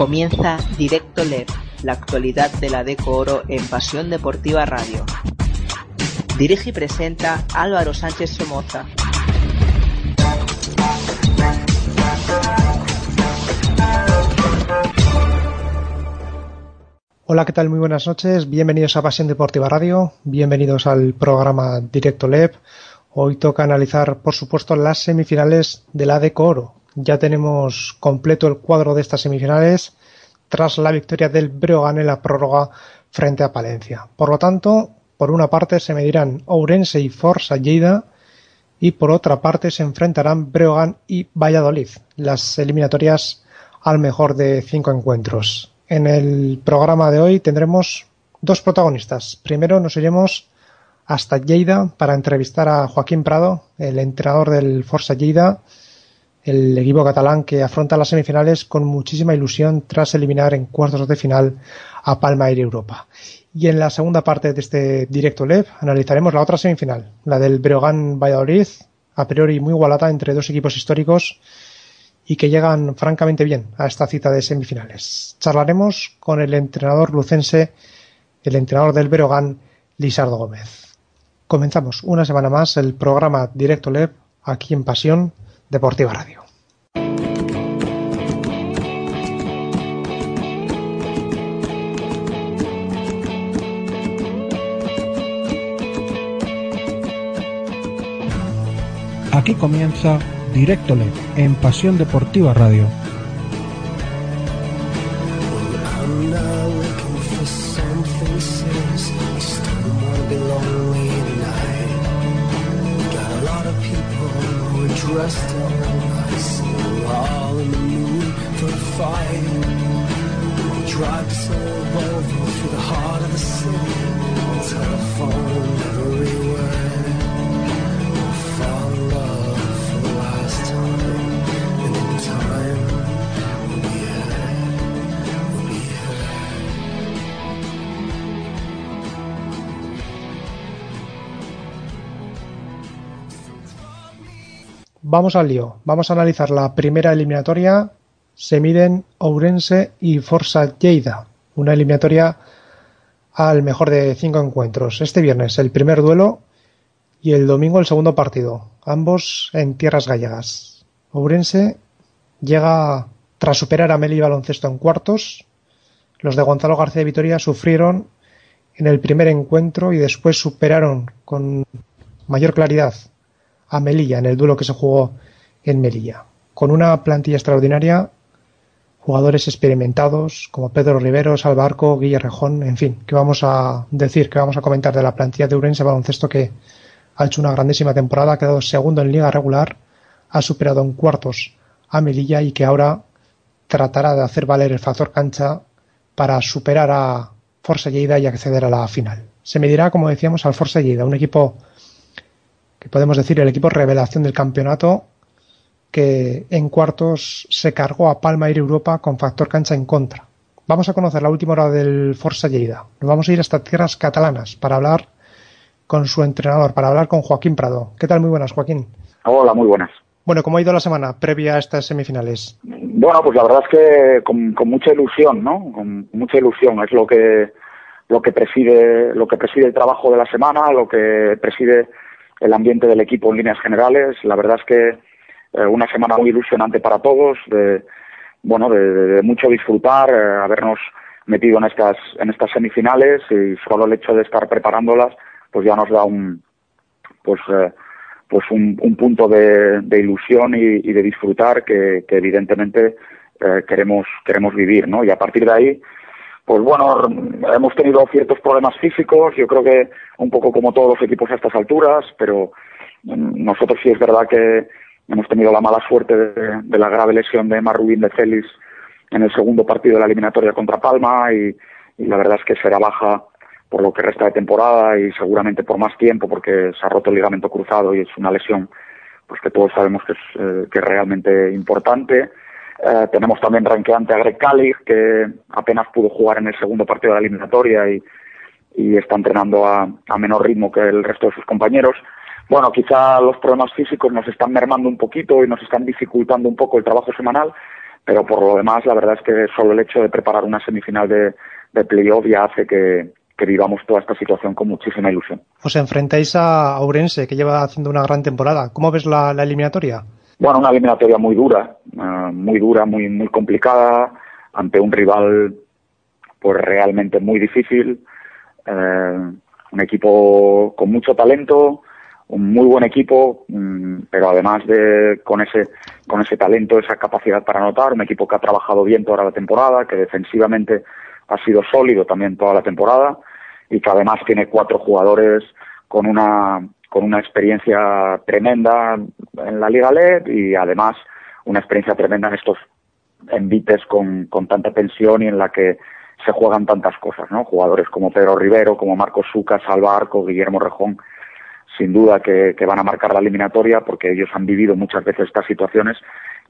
Comienza Directo LED, la actualidad de la Deco Oro en Pasión Deportiva Radio. Dirige y presenta Álvaro Sánchez Somoza. Hola, ¿qué tal? Muy buenas noches. Bienvenidos a Pasión Deportiva Radio. Bienvenidos al programa Directo LEP. Hoy toca analizar, por supuesto, las semifinales de la Deco Oro. Ya tenemos completo el cuadro de estas semifinales tras la victoria del Breogán en la prórroga frente a Palencia. Por lo tanto, por una parte se medirán Ourense y Forza Lleida y por otra parte se enfrentarán Breogán y Valladolid, las eliminatorias al mejor de cinco encuentros. En el programa de hoy tendremos dos protagonistas. Primero nos iremos hasta Lleida para entrevistar a Joaquín Prado, el entrenador del Forza Lleida, el equipo catalán que afronta las semifinales con muchísima ilusión tras eliminar en cuartos de final a Palma Air Europa. Y en la segunda parte de este directo LEV analizaremos la otra semifinal, la del Breogán Valladolid, a priori muy igualada entre dos equipos históricos y que llegan francamente bien a esta cita de semifinales. Charlaremos con el entrenador lucense, el entrenador del Breogán, Lisardo Gómez. Comenzamos una semana más el programa Directo LEV aquí en Pasión Deportiva Radio. Aquí comienza Directo LED en Pasión Deportiva Radio. Vamos al lío. Vamos a analizar la primera eliminatoria. Se miden Ourense y Forza Lleida. Una eliminatoria al mejor de cinco encuentros. Este viernes el primer duelo y el domingo el segundo partido. Ambos en tierras gallegas. Ourense llega tras superar a Meli Baloncesto en cuartos. Los de Gonzalo García de Vitoria sufrieron en el primer encuentro y después superaron con mayor claridad a Melilla en el duelo que se jugó en Melilla. Con una plantilla extraordinaria, jugadores experimentados como Pedro Rivero, Salvarco, Guille Rejón, en fin, que vamos a decir, que vamos a comentar de la plantilla de Urense Baloncesto que ha hecho una grandísima temporada, ha quedado segundo en liga regular, ha superado en cuartos a Melilla y que ahora tratará de hacer valer el factor cancha para superar a Forza Lleida y acceder a la final. Se medirá, como decíamos, al Forza Lleida, un equipo que podemos decir el equipo revelación del campeonato que en cuartos se cargó a Palma Air Europa con factor cancha en contra. Vamos a conocer la última hora del Forza Lleida. Nos vamos a ir hasta tierras catalanas para hablar con su entrenador, para hablar con Joaquín Prado. ¿Qué tal? Muy buenas, Joaquín. Hola, muy buenas. Bueno, ¿cómo ha ido la semana previa a estas semifinales? Bueno, pues la verdad es que con, mucha ilusión, ¿no? Con mucha ilusión. Es lo que lo que preside lo que preside el trabajo de la semana, lo que preside el ambiente del equipo en líneas generales. La verdad es que eh, una semana muy ilusionante para todos, de, bueno, de, mucho disfrutar, eh, habernos metido en estas, en estas semifinales y solo el hecho de estar preparándolas, pues ya nos da un, pues, eh, pues un, punto de, ilusión y, de disfrutar que, que evidentemente queremos, queremos vivir, ¿no? Y a partir de ahí, pues bueno, hemos tenido ciertos problemas físicos, yo creo que un poco como todos los equipos a estas alturas, pero mm, nosotros sí es verdad que hemos tenido la mala suerte de, la grave lesión de Marrubín de Félix en el segundo partido de la eliminatoria contra Palma y, la verdad es que será baja por lo que resta de temporada y seguramente por más tiempo porque se ha roto el ligamento cruzado y es una lesión pues que todos sabemos que es, eh, que es realmente importante eh, tenemos también ranqueante a Greg Cali, que apenas pudo jugar en el segundo partido de la eliminatoria y, está entrenando a, menor ritmo que el resto de sus compañeros. Bueno, quizá los problemas físicos nos están mermando un poquito y nos están dificultando un poco el trabajo semanal, pero por lo demás la verdad es que solo el hecho de preparar una semifinal de, de playoff ya hace que, que vivamos toda esta situación con muchísima ilusión. Os enfrentáis a Ourense, que lleva haciendo una gran temporada. ¿Cómo ves la, eliminatoria? Bueno, una eliminatoria muy dura, eh, muy dura, muy, muy complicada, ante un rival pues realmente muy difícil, eh, un equipo con mucho talento, un muy buen equipo, mm, pero además de con ese con ese talento, esa capacidad para anotar, un equipo que ha trabajado bien toda la temporada, que defensivamente ha sido sólido también toda la temporada y que además tiene cuatro jugadores con una con una experiencia tremenda en la Liga LED y además una experiencia tremenda en estos envites con, con tanta tensión y en la que se juegan tantas cosas, ¿no? Jugadores como Pedro Rivero, como Marcos Suca, Salva Guillermo Rejón, sin duda que, que, van a marcar la eliminatoria porque ellos han vivido muchas veces estas situaciones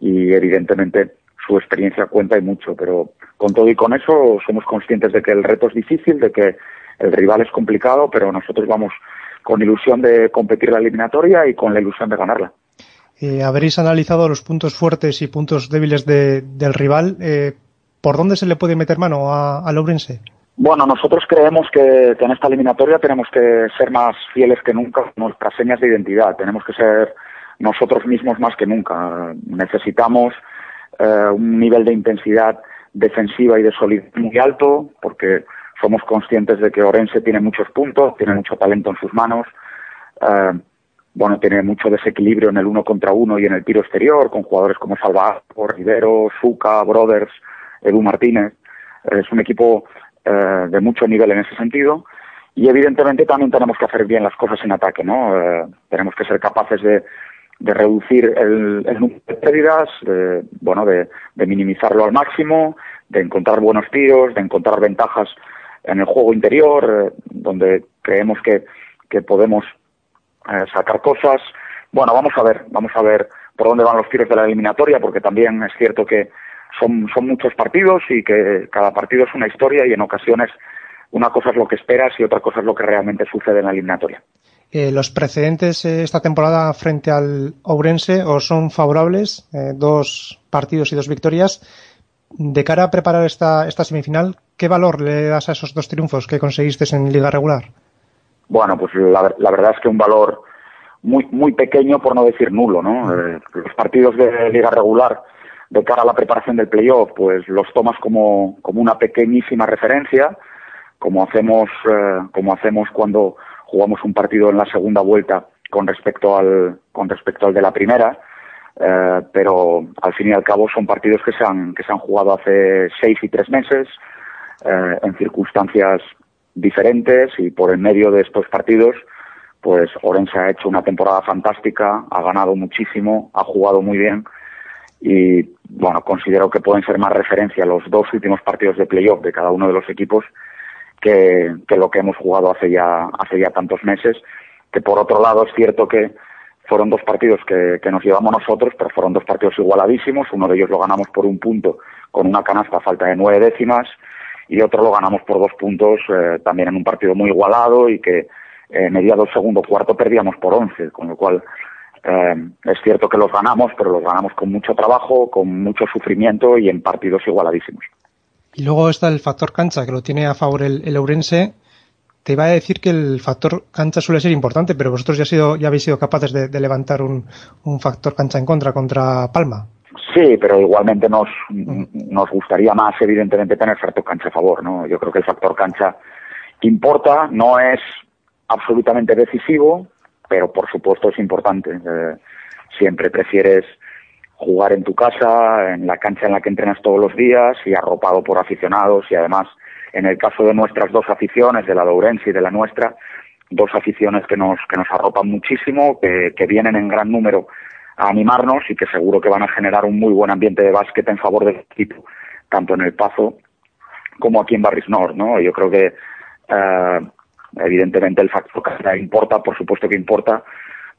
y evidentemente su experiencia cuenta y mucho, pero con todo y con eso somos conscientes de que el reto es difícil, de que el rival es complicado, pero nosotros vamos con ilusión de competir la eliminatoria y con la ilusión de ganarla. Eh, habréis analizado los puntos fuertes y puntos débiles del rival. Eh, ¿Por dónde se le puede meter mano a, a Lourense? Bueno, nosotros creemos que, en esta eliminatoria tenemos que ser más fieles que nunca nuestras señas de identidad. Tenemos que ser nosotros mismos más que nunca. Necesitamos eh, un nivel de intensidad defensiva y de solidez muy alto, porque somos conscientes de que Orense tiene muchos puntos, tiene mucho talento en sus manos, eh, bueno, tiene mucho desequilibrio en el uno contra uno y en el tiro exterior, con jugadores como Salvador, Rivero, Zuca, Brothers, Edu Martínez. Es un equipo eh, de mucho nivel en ese sentido. Y evidentemente también tenemos que hacer bien las cosas en ataque, ¿no? Eh, tenemos que ser capaces de, de reducir el, el, número de pérdidas, de, bueno, de minimizarlo al máximo, de encontrar buenos tiros, de encontrar ventajas en el juego interior, donde creemos que, que podemos eh, sacar cosas. Bueno, vamos a ver, vamos a ver por dónde van los tiros de la eliminatoria, porque también es cierto que son, son muchos partidos y que cada partido es una historia y en ocasiones una cosa es lo que esperas y otra cosa es lo que realmente sucede en la eliminatoria. Eh, ¿Los precedentes eh, esta temporada frente al Ourense os son favorables? Dos partidos y dos victorias. De cara a preparar esta, esta semifinal, ¿qué valor le das a esos dos triunfos que conseguiste en liga regular? Bueno, pues la, la verdad es que un valor muy muy pequeño, por no decir nulo, ¿no? Eh, los partidos de liga regular de cara a la preparación del playoff, pues los tomas como, como una pequeñísima referencia, como hacemos, eh, como hacemos cuando jugamos un partido en la segunda vuelta con respecto al, con respecto al de la primera, eh, pero al fin y al cabo son partidos que se han, que se han jugado hace seis y tres meses, eh, en circunstancias diferentes y por en medio de estos partidos, pues Orense ha hecho una temporada fantástica, ha ganado muchísimo, ha jugado muy bien y bueno, considero que pueden ser más referencia los dos últimos partidos de playoff de cada uno de los equipos que, lo que hemos jugado hace ya, hace ya tantos meses, que por otro lado es cierto que fueron dos partidos que, que nos llevamos nosotros, pero fueron dos partidos igualadísimos, uno de ellos lo ganamos por un punto con una canasta a falta de nueve décimas y otro lo ganamos por dos puntos eh, también en un partido muy igualado y que eh, mediado segundo cuarto perdíamos por once, con lo cual eh, es cierto que los ganamos, pero los ganamos con mucho trabajo, con mucho sufrimiento y en partidos igualadísimos. Y luego está el factor cancha, que lo tiene a favor el, el. Te iba a decir que el factor cancha suele ser importante, pero vosotros ya, habéis sido capaces de, de levantar un, un, factor cancha en contra contra Palma. Sí, pero igualmente nos, nos gustaría más, evidentemente, tener factor cancha a favor. ¿no? Yo creo que el factor cancha importa, no es absolutamente decisivo, pero por supuesto es importante. Eh, siempre prefieres jugar en tu casa, en la cancha en la que entrenas todos los días y arropado por aficionados y además en el caso de nuestras dos aficiones, de la Lourense y de la nuestra, dos aficiones que nos, que nos arropan muchísimo, que, que vienen en gran número a animarnos y que seguro que van a generar un muy buen ambiente de básquet en favor del equipo, tanto en el Pazo como aquí en Barris Nord, ¿no? Yo creo que eh, Evidentemente el factor que importa, por supuesto que importa.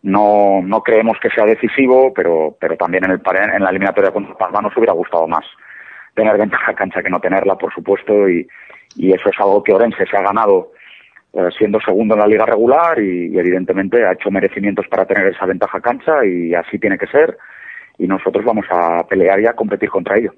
No, no creemos que sea decisivo, pero, pero también en, el, en la eliminatoria contra Palma nos hubiera gustado más tener ventaja cancha que no tenerla, por supuesto, y, y eso es algo que Orense se ha ganado siendo segundo en la liga regular y, y, evidentemente ha hecho merecimientos para tener esa ventaja cancha y así tiene que ser y nosotros vamos a pelear y a competir contra ello.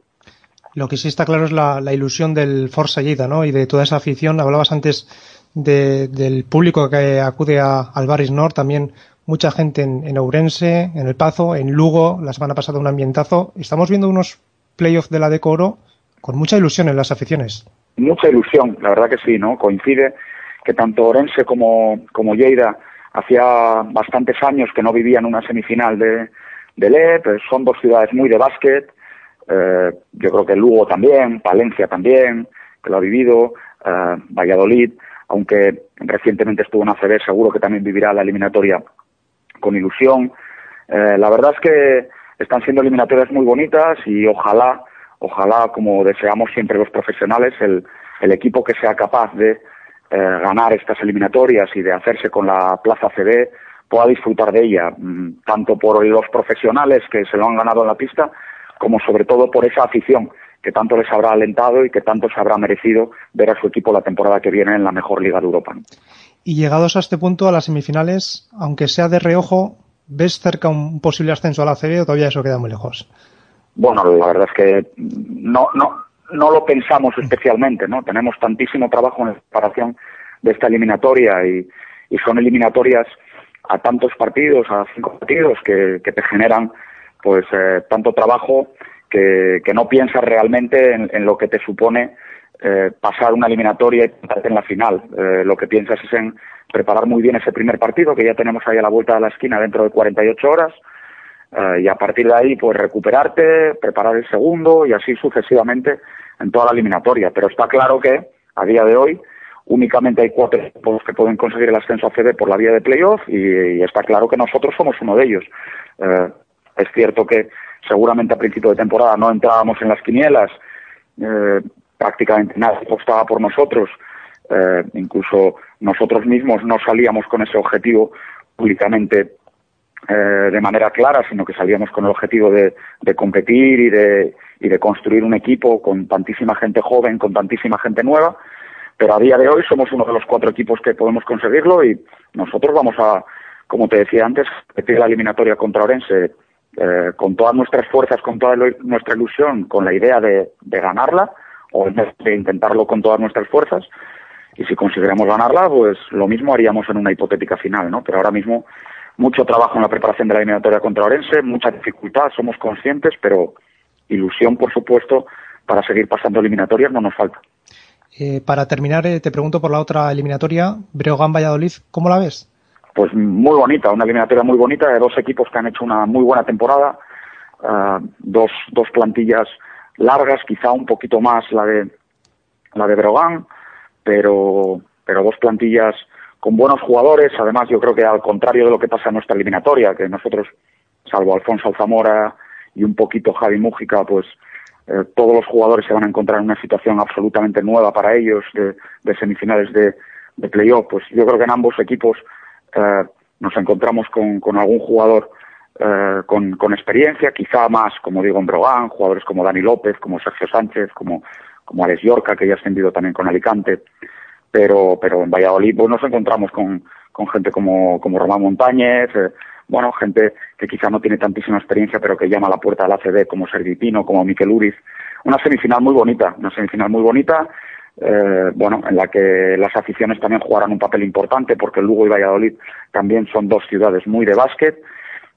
Lo que sí está claro es la, ilusión del Forza Lleida, ¿no? Y de toda esa afición. Hablabas antes del público que acude a, al Baris Nord, también mucha gente en, en, Ourense, en El Pazo, en Lugo, la semana pasada un ambientazo. Estamos viendo unos playoffs de la Decoro con mucha ilusión en las aficiones. Mucha ilusión, la verdad que sí, ¿no? Coincide que tanto Orense como, como Lleida hacía bastantes años que no vivían una semifinal de, de LED, son dos ciudades muy de básquet, eh, yo creo que Lugo también, Palencia también, que lo ha vivido, eh, Valladolid, aunque recientemente estuvo en ACB, seguro que también vivirá la eliminatoria con ilusión. Eh, la verdad es que están siendo eliminatorias muy bonitas y ojalá, ojalá, como deseamos siempre los profesionales, el, el equipo que sea capaz de ganar estas eliminatorias y de hacerse con la plaza CB pueda disfrutar de ella, mm, tanto por los profesionales que se lo han ganado en la pista, como sobre todo por esa afición que tanto les habrá alentado y que tanto se habrá merecido ver a su equipo la temporada que viene en la mejor liga de Europa. Y llegados a este punto, a las semifinales, aunque sea de reojo, ¿ves cerca un posible ascenso a la CB o todavía eso queda muy lejos? Bueno, la verdad es que no, no, no lo pensamos especialmente, ¿no? Tenemos tantísimo trabajo en la preparación de esta eliminatoria y, son eliminatorias a tantos partidos, a cinco partidos, que, te generan pues eh, tanto trabajo que, no piensas realmente en, lo que te supone eh, pasar una eliminatoria y pasar en la final. Eh, lo que piensas es en preparar muy bien ese primer partido, que ya tenemos ahí a la vuelta de la esquina dentro de 48 horas, y a partir de ahí, pues recuperarte, preparar el segundo y así sucesivamente en toda la eliminatoria. Pero está claro que a día de hoy únicamente hay cuatro equipos que pueden conseguir el ascenso a CD por la vía de playoff y, está claro que nosotros somos uno de ellos. Es cierto que seguramente a principio de temporada no entrábamos en las quinielas, eh, prácticamente nadie apostaba por nosotros, eh, incluso nosotros mismos no salíamos con ese objetivo públicamente eh, de manera clara, sino que salíamos con el objetivo de competir y de, y de construir un equipo con tantísima gente joven, con tantísima gente nueva, pero a día de hoy somos uno de los cuatro equipos que podemos conseguirlo y nosotros vamos a, como te decía antes, competir la eliminatoria contra Orense eh, con todas nuestras fuerzas, con toda nuestra ilusión, con la idea de, ganarla, o de intentarlo con todas nuestras fuerzas. Y si consiguiéramos ganarla, pues lo mismo haríamos en una hipotética final, ¿no? Pero ahora mismo mucho trabajo en la preparación de la eliminatoria contra Orense, mucha dificultad, somos conscientes, pero ilusión, por supuesto, para seguir pasando eliminatorias no nos falta. Eh, para terminar, eh, te pregunto por la otra eliminatoria, Breogán-Valladolid, ¿cómo la ves? pues muy bonita, una eliminatoria muy bonita de dos equipos que han hecho una muy buena temporada, uh, dos, dos plantillas largas, quizá un poquito más la de la de Brogan, pero, pero dos plantillas con buenos jugadores, además yo creo que al contrario de lo que pasa en nuestra eliminatoria, que nosotros, salvo Alfonso Alzamora y un poquito Javi Mújica, pues eh, todos los jugadores se van a encontrar en una situación absolutamente nueva para ellos de, de semifinales de, de playoff. Pues yo creo que en ambos equipos eh, nos encontramos con, con algún jugador eh, con, experiencia, quizá más, como digo, en Brogan, jugadores como Dani López, como Sergio Sánchez, como, como Alex Yorca, que ya ha ascendido también con Alicante, pero, pero en Valladolid pues, nos encontramos con, con gente como, como Román Montañez, eh, bueno, gente que quizá no tiene tantísima experiencia, pero que llama a la puerta del ACB, como Sergi Pino, como Miquel Uriz. Una semifinal muy bonita, una semifinal muy bonita, eh, bueno, en la que las aficiones también jugarán un papel importante porque Lugo y Valladolid también son dos ciudades muy de básquet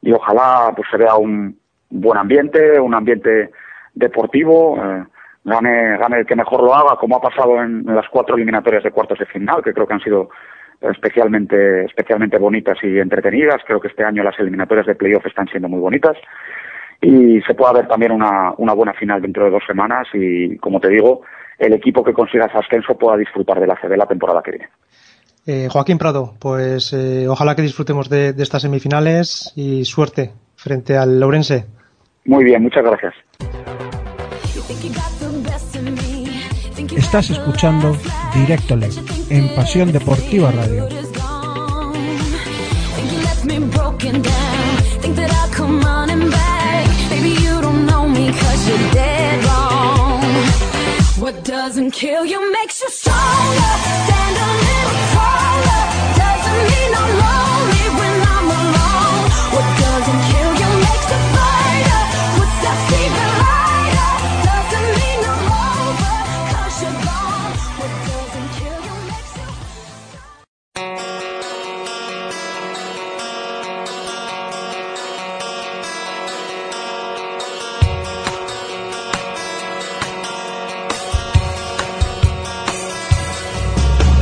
y ojalá pues se vea un buen ambiente, un ambiente deportivo, eh, gane, gane el que mejor lo haga, como ha pasado en, las cuatro eliminatorias de cuartos de final, que creo que han sido especialmente, especialmente bonitas y entretenidas. Creo que este año las eliminatorias de playoff están siendo muy bonitas. Y se puede ver también una, una buena final dentro de dos semanas y, como te digo, el equipo que consiga ese ascenso pueda disfrutar de la CB la temporada que viene. Eh, Joaquín Prado, pues eh, ojalá que disfrutemos de, de, estas semifinales y suerte frente al Lourense. Muy bien, muchas gracias. Estás escuchando Directo en Pasión Deportiva Radio. What doesn't kill you makes you stronger. Stand a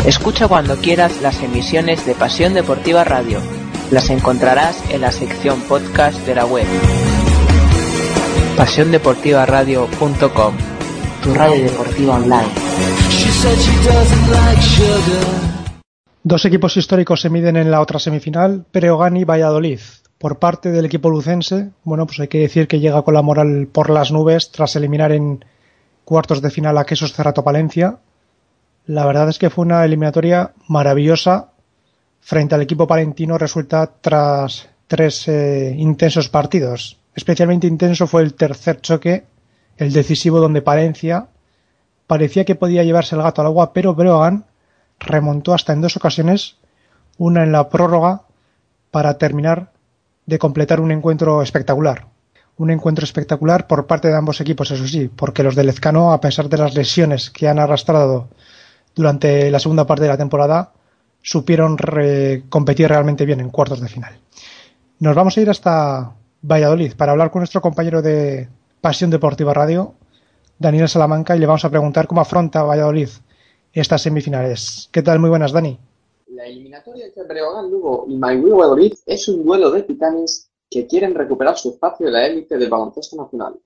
Escucha cuando quieras las emisiones de Pasión Deportiva Radio. Las encontrarás en la sección podcast de la web. PasiónDeportivaRadio.com Tu radio deportiva online. Dos equipos históricos se miden en la otra semifinal, Breogán y Valladolid. Por parte del equipo lucense, bueno, pues hay que decir que llega con la moral por las nubes tras eliminar en cuartos de final a Quesos Cerrato Palencia. La verdad es que fue una eliminatoria maravillosa frente al equipo palentino resulta tras tres eh, intensos partidos. Especialmente intenso fue el tercer choque, el decisivo donde Palencia parecía que podía llevarse el gato al agua, pero Breogán remontó hasta en dos ocasiones, una en la prórroga, para terminar de completar un encuentro espectacular. Un encuentro espectacular por parte de ambos equipos, eso sí, porque los de Lezcano, a pesar de las lesiones que han arrastrado durante la segunda parte de la temporada, supieron competir realmente bien en cuartos de final. Nos vamos a ir hasta Valladolid para hablar con nuestro compañero de Pasión Deportiva Radio, Daniel Salamanca, y le vamos a preguntar cómo afronta Valladolid estas semifinales. ¿Qué tal? Muy buenas, Dani. La eliminatoria entre Breogán Lugo y Maigüí Valladolid es un duelo de titanes que quieren recuperar su espacio en la élite del baloncesto nacional.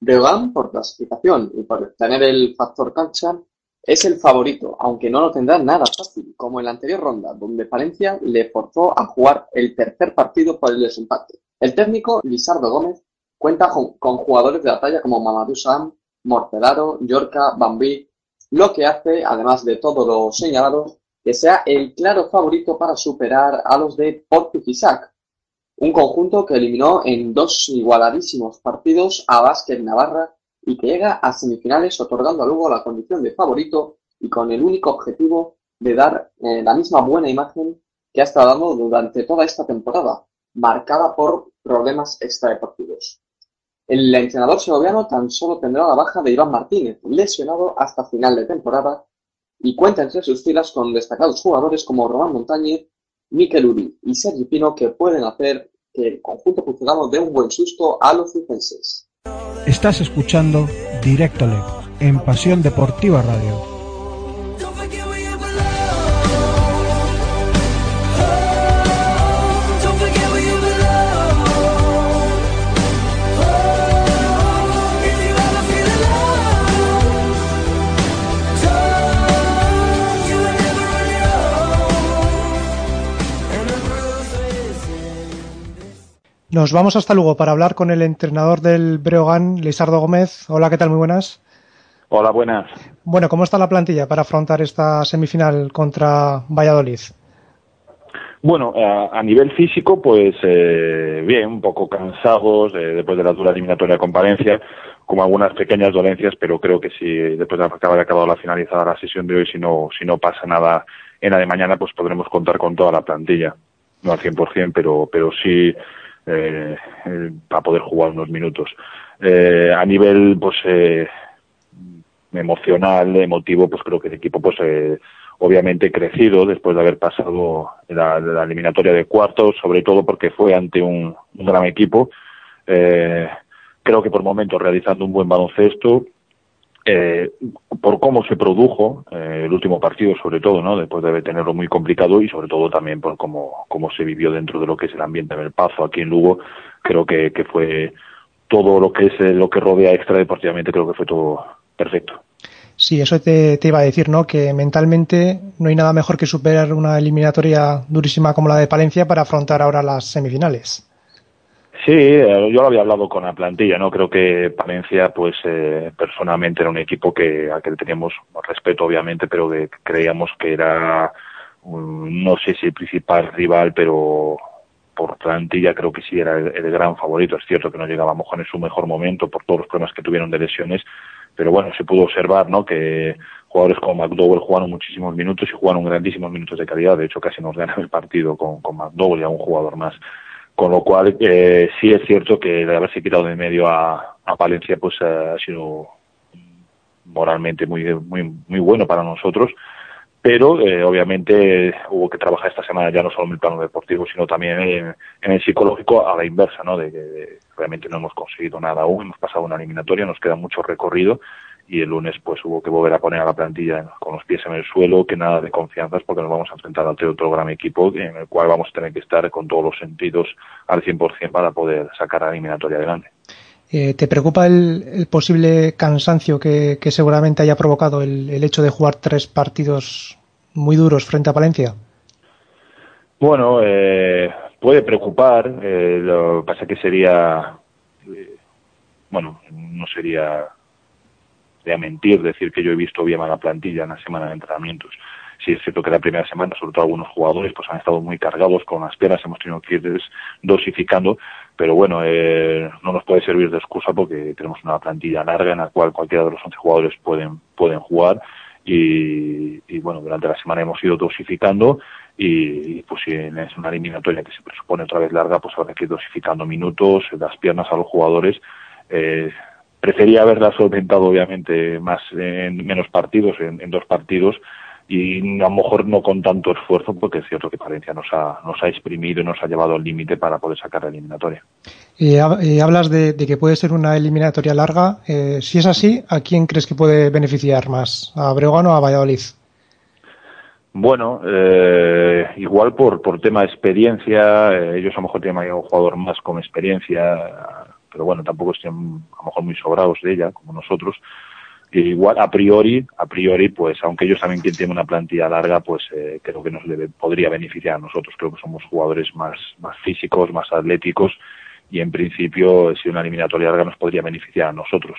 Breogán, por clasificación y por tener el factor cancha, es el favorito, aunque no lo tendrá nada fácil, como en la anterior ronda, donde Palencia le forzó a jugar el tercer partido por el desempate. El técnico, Lisardo Gómez, cuenta con jugadores de la talla como Mamadou Sam, Morcelaro, Yorca, Bambi, lo que hace, además de todo lo señalado, que sea el claro favorito para superar a los de Portifisac, un conjunto que eliminó en dos igualadísimos partidos a Vázquez Navarra y que llega a semifinales otorgando a la condición de favorito y con el único objetivo de dar eh, la misma buena imagen que ha estado dando durante toda esta temporada, marcada por problemas extradeportivos. El entrenador segoviano tan solo tendrá la baja de Iván Martínez, lesionado hasta final de temporada, y cuenta entre sus filas con destacados jugadores como Román Montañez, Miquel Uri y Sergi Pino que pueden hacer que el conjunto pucelano dé un buen susto a los defenses. Estás escuchando Directo Lec en Pasión Deportiva Radio. Nos vamos hasta luego para hablar con el entrenador del Breogán, Lisardo Gómez. Hola, ¿qué tal? Muy buenas. Hola, buenas. Bueno, ¿cómo está la plantilla para afrontar esta semifinal contra Valladolid? Bueno, a, a nivel físico, pues eh, bien, un poco cansados eh, después de la dura eliminatoria con Palencia, con algunas pequeñas dolencias, pero creo que si después de haber acabado la finalizada la sesión de hoy, si no, si no pasa nada en la de mañana, pues podremos contar con toda la plantilla. No al 100%, pero, pero sí eh, para poder jugar unos minutos. Eh, a nivel, pues, eh, emocional, emotivo, pues creo que el equipo, pues, eh, obviamente crecido después de haber pasado la, la eliminatoria de cuartos, sobre todo porque fue ante un, un gran equipo. Eh, creo que por momentos realizando un buen baloncesto, eh, por cómo se produjo eh, el último partido, sobre todo, ¿no? Después de tenerlo muy complicado y sobre todo también por cómo, cómo se vivió dentro de lo que es el ambiente del Pazo aquí en Lugo, creo que, que fue todo lo que es eh, lo que rodea extradeportivamente, creo que fue todo perfecto. Sí, eso te iba a decir, ¿no? Que mentalmente no hay nada mejor que superar una eliminatoria durísima como la de Palencia para afrontar ahora las semifinales. Sí, eh, yo lo había hablado con la plantilla, ¿no? Creo que Palencia, pues eh, personalmente era un equipo que a que teníamos respeto, obviamente, pero que creíamos que era, um, no sé si el principal rival, pero por plantilla creo que sí era el, el gran favorito. Es cierto que no llegaba a Mojan en su mejor momento por todos los problemas que tuvieron de lesiones, pero bueno, se pudo observar, ¿no? Que jugadores como McDowell jugaron muchísimos minutos y jugaron grandísimos minutos de calidad. De hecho, casi nos ganan el partido con, con McDowell y a un jugador más. Con lo cual, eh, sí es cierto que de haberse quitado de medio a, a Palencia, pues eh, ha sido moralmente muy, muy, muy bueno para nosotros. Pero eh, obviamente hubo que trabajar esta semana ya no solo en el plano deportivo, sino también en, en el psicológico a la inversa, ¿no? De que realmente no hemos conseguido nada aún, hemos pasado una eliminatoria, nos queda mucho recorrido y el lunes pues hubo que volver a poner a la plantilla con los pies en el suelo, que nada de confianzas porque nos vamos a enfrentar ante otro gran equipo en el cual vamos a tener que estar con todos los sentidos al 100% para poder sacar la eliminatoria adelante. Eh, ¿Te preocupa el, el posible cansancio que, que seguramente haya provocado el, el hecho de jugar tres partidos muy duros frente a Valencia? Bueno, eh, puede preocupar, eh, lo que pasa que sería, eh, bueno, no sería sería mentir decir que yo he visto bien a la plantilla en la semana de entrenamientos. Sí es cierto que la primera semana, sobre todo algunos jugadores, pues han estado muy cargados con las piernas, hemos tenido que ir dosificando, pero bueno, eh, no nos puede servir de excusa porque tenemos una plantilla larga en la cual cualquiera de los 11 jugadores pueden, pueden jugar y, y, bueno, durante la semana hemos ido dosificando y, y, pues si es una eliminatoria que se presupone otra vez larga, pues habrá que ir dosificando minutos, las piernas a los jugadores. Eh, prefería haberla solventado obviamente más en menos partidos, en, en dos partidos, y a lo mejor no con tanto esfuerzo, porque es cierto que Valencia nos ha, nos ha exprimido y nos ha llevado al límite para poder sacar la eliminatoria. Eh, hablas de, de que puede ser una eliminatoria larga. Eh, si es así, ¿a quién crees que puede beneficiar más? ¿A Breogán o a Valladolid? Bueno, eh, igual por, por tema de experiencia, eh, ellos a lo mejor tienen un jugador más con experiencia, pero bueno, tampoco estén a lo mejor muy sobrados de ella, como nosotros. E igual, a priori, a priori, pues aunque ellos también tienen una plantilla larga, pues eh, creo que nos debe, podría beneficiar a nosotros. Creo que somos jugadores más, más físicos, más atléticos, y en principio, si una eliminatoria larga nos podría beneficiar a nosotros.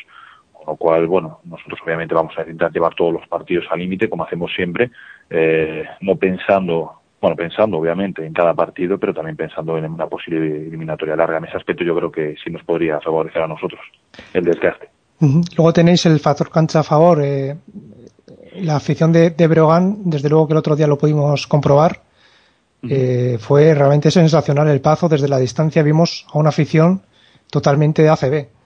Con lo cual, bueno, nosotros obviamente vamos a intentar llevar todos los partidos al límite, como hacemos siempre, eh, no pensando, bueno, pensando obviamente en cada partido, pero también pensando en una posible eliminatoria larga. En ese aspecto yo creo que sí nos podría favorecer a nosotros el desgaste. Luego tenéis el factor cancha a favor. eh, la afición de, de Breogán, desde luego que el otro día lo pudimos comprobar, eh, fue realmente sensacional el paso. Desde la distancia vimos a una afición totalmente de ACB.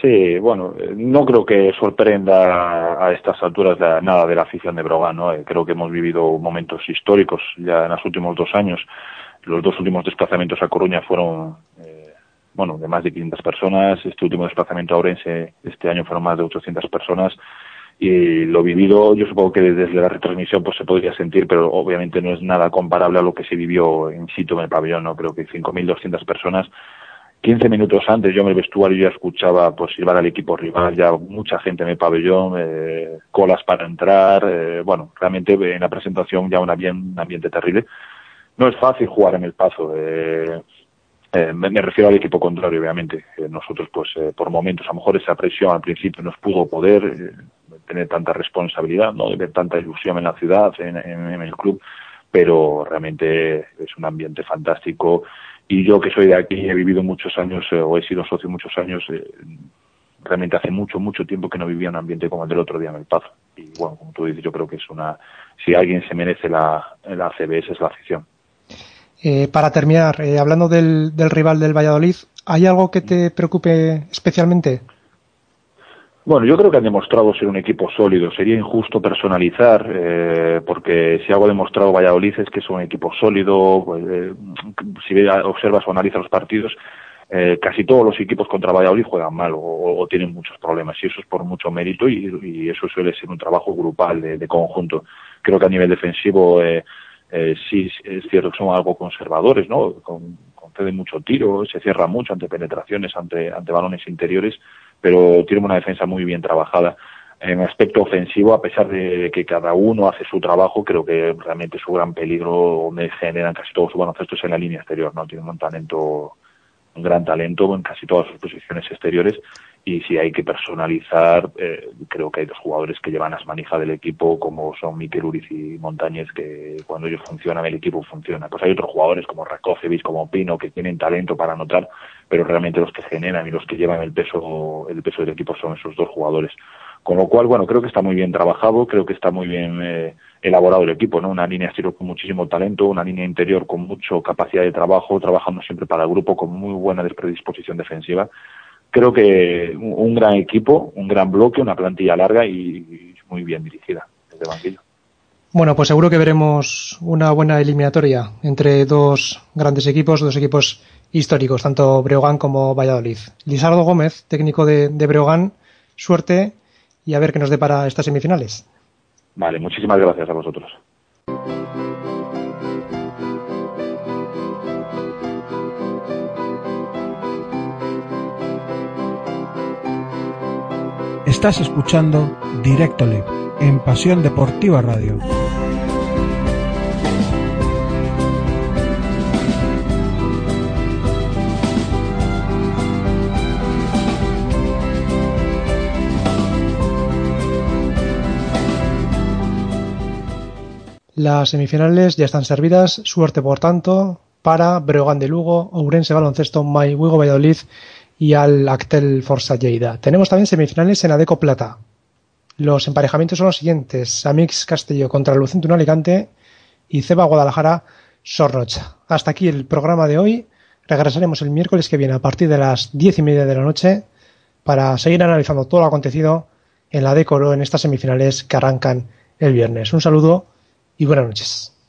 Sí, bueno, eh, no creo que sorprenda a estas alturas nada de la afición de Brogan, ¿no? Eh, Creo que hemos vivido momentos históricos ya en los últimos dos años. Los dos últimos desplazamientos a Coruña fueron, eh, bueno, de más de 500 personas. Este último desplazamiento a Orense este año fueron más de 800 personas. Y lo vivido, yo supongo que desde la retransmisión pues se podría sentir, pero obviamente no es nada comparable a lo que se vivió en situ en el pabellón, ¿no? Creo que 5.200 personas 15 minutos antes yo en el vestuario ya escuchaba pues silbar al equipo rival, ya mucha gente en el pabellón, eh, colas para entrar, eh, bueno, realmente en la presentación ya un ambiente, terrible. No es fácil jugar en el paso, eh, eh, me, refiero al equipo contrario, obviamente. Eh, nosotros, pues, eh, por momentos, a lo mejor esa presión al principio nos pudo poder tener tanta responsabilidad, no de ver tanta ilusión en la ciudad, en- en el club, pero realmente es un ambiente fantástico. Y yo que soy de aquí, he vivido muchos años, eh, o he sido socio muchos años, eh, realmente hace mucho, mucho tiempo que no vivía un ambiente como el del otro día en el Pazo. Y bueno, como tú dices, yo creo que es una, si alguien se merece la, la CBS es la afición. Eh, para terminar, eh, hablando del, del rival del Valladolid, ¿hay algo que te preocupe especialmente? Bueno, yo creo que han demostrado ser un equipo sólido. Sería injusto personalizar, eh, porque si algo ha demostrado Valladolid es que es un equipo sólido. pues, eh, si observas o analizas los partidos, eh, casi todos los equipos contra Valladolid juegan mal o, tienen muchos problemas. Y eso es por mucho mérito y, eso suele ser un trabajo grupal, de, de conjunto. Creo que a nivel defensivo eh, eh, sí es cierto que son algo conservadores, ¿no? Con, conceden mucho tiro, se cierra mucho ante penetraciones, ante, ante balones interiores, pero tienen una defensa muy bien trabajada. En aspecto ofensivo, a pesar de que cada uno hace su trabajo, creo que realmente su gran peligro, donde generan casi todos sus baloncesto es en la línea exterior, ¿no? Tienen un talento, un gran talento en casi todas sus posiciones exteriores y si hay que personalizar, eh, creo que hay dos jugadores que llevan las manijas del equipo, como son Miquel Uriz y Montañez, que cuando ellos funcionan, el equipo funciona. Pues hay otros jugadores como Rakocevic, como Pino, que tienen talento para anotar, pero realmente los que generan y los que llevan el peso, el peso del equipo son esos dos jugadores. Con lo cual, bueno, creo que está muy bien trabajado, creo que está muy bien eh, elaborado el equipo, ¿no? Una línea exterior con muchísimo talento, una línea interior con mucha capacidad de trabajo, trabajando siempre para el grupo con muy buena predisposición defensiva creo que un, gran equipo, un gran bloque, una plantilla larga y, muy bien dirigida desde banquillo. Bueno, pues seguro que veremos una buena eliminatoria entre dos grandes equipos, dos equipos históricos, tanto Breogán como Valladolid. Lisardo Gómez, técnico de, de Breogán, suerte y a ver qué nos depara estas semifinales. Vale, muchísimas gracias a vosotros. Estás escuchando Directo Live en Pasión Deportiva Radio. Las semifinales ya están servidas, suerte por tanto para Breogán de Lugo, Ourense Baloncesto, May Wigo Valladolid y al Actel Forza Lleida. Tenemos también semifinales en Adeco Plata. Los emparejamientos son los siguientes: Amix Castillo contra Lucentuno Alicante y Ceba Guadalajara Sorrocha. Hasta aquí el programa de hoy. Regresaremos el miércoles que viene a partir de las diez y media de la noche para seguir analizando todo lo acontecido en la Decoro en estas semifinales que arrancan el viernes. Un saludo y buenas noches.